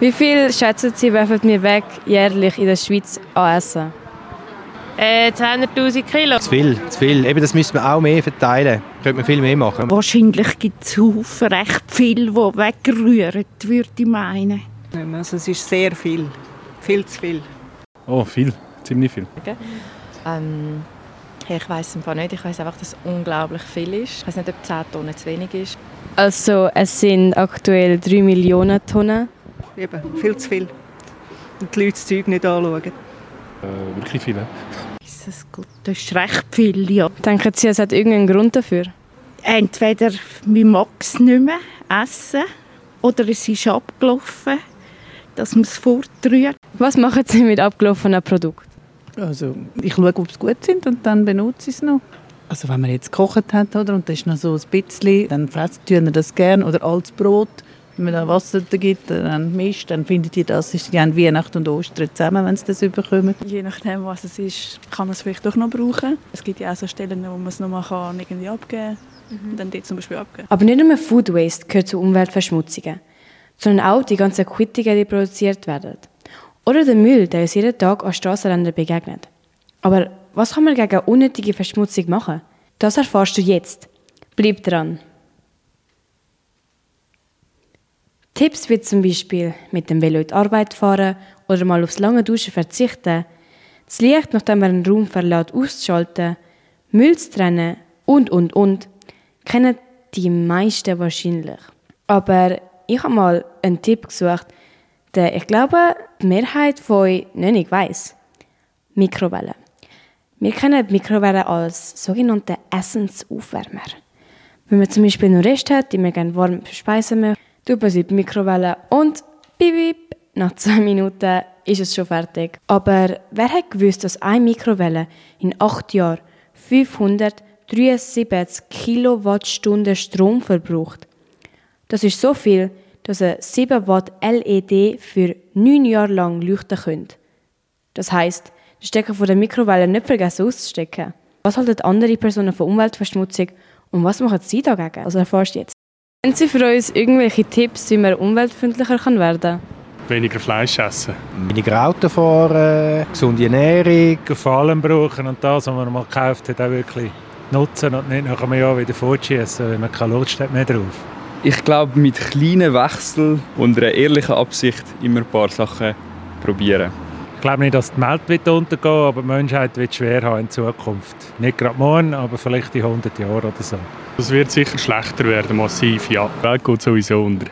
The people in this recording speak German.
Wie viel schätzen Sie, werfen wir weg jährlich in der Schweiz an Essen? Äh, 200'000 Kilo. Zu viel, zu viel. Eben, das müsste man auch mehr verteilen. Könnte man viel mehr machen. Wahrscheinlich gibt es recht viel, die wegrühren, würde ich meinen. Also es ist sehr viel. Viel zu viel. Oh, viel. Ziemlich viel. Okay. Ähm, ich weiß es einfach nicht. Ich weiß einfach, dass es unglaublich viel ist. Ich weiß nicht, ob 10 Tonnen zu wenig ist. Also es sind aktuell 3 Millionen Tonnen. Eben, viel zu viel. Und die Leute das Zeug nicht anschauen. Äh, wirklich viele. Das ist recht viel, ja. Denken Sie, es hat irgendeinen Grund dafür? Entweder wir mag es nicht mehr essen oder es ist abgelaufen, dass man es fortrührt. Was machen Sie mit abgelaufenen Produkten? Also ich schaue, ob sie gut sind und dann benutze ich es noch. Also wenn man jetzt gekocht hat oder, und das ist noch so ein bisschen, dann fressen die das gerne oder altes Brot. Wenn man da Wasser da gibt, dann mischt, dann findet ihr das, ist ja Weihnachten und Ostern zusammen, wenn sie das überkommen. Je nachdem, was es ist, kann man es vielleicht doch noch brauchen. Es gibt ja auch so Stellen, wo man es noch mal kann, irgendwie abgeben kann. Mhm. Und dann dort zum Beispiel abgeben. Aber nicht nur Food Waste gehört zu Umweltverschmutzungen, sondern auch die ganzen Quittungen, die produziert werden. Oder der Müll, der uns jeden Tag an Strassenrändern begegnet. Aber was kann man gegen unnötige Verschmutzung machen? Das erfährst du jetzt. Bleib dran. Tipps wie zum Beispiel mit dem Velo in die Arbeit fahren oder mal aufs lange Duschen verzichten, das Licht, nachdem man einen Raum verlässt, auszuschalten, Müll zu trennen und, und, und, kennen die meisten wahrscheinlich. Aber ich habe mal einen Tipp gesucht, den ich glaube, die Mehrheit von euch nicht weiss. Mikrowellen. Wir kennen die Mikrowelle als sogenannte Essensaufwärmer. Wenn man zum Beispiel noch Rest hat, die man gerne warm verspeisen möchte, tut man in die Mikrowelle und bip, bip, nach zwei Minuten ist es schon fertig. Aber wer hat gewusst, dass eine Mikrowelle in acht Jahren 573 Kilowattstunden Strom verbraucht? Das ist so viel, dass eine 7 Watt LED für neun Jahre lang leuchten könnte. Das heisst, den Stecker von der Mikrowelle nicht vergessen auszustecken. Was halten andere Personen von Umweltverschmutzung und was machen sie dagegen? Also erfährst du jetzt. Haben Sie für uns irgendwelche Tipps, wie man umweltfreundlicher werden kann? Weniger Fleisch essen. Weniger Auto fahren, gesunde Ernährung. Vor allem brauchen und das, was man mal gekauft hat, auch wirklich nutzen und nicht nach einem Jahr wieder fortschießen, wenn man keine Lust hat mehr drauf. Ich glaube, mit kleinen Wechseln und einer ehrlichen Absicht immer ein paar Sachen probieren. Ich glaube nicht, dass die Welt wird untergehen aber die Menschheit wird schwer haben in Zukunft. Nicht gerade morgen, aber vielleicht in 100 Jahren oder so. Es wird sicher schlechter werden, massiv, ja. Die Welt geht sowieso unter.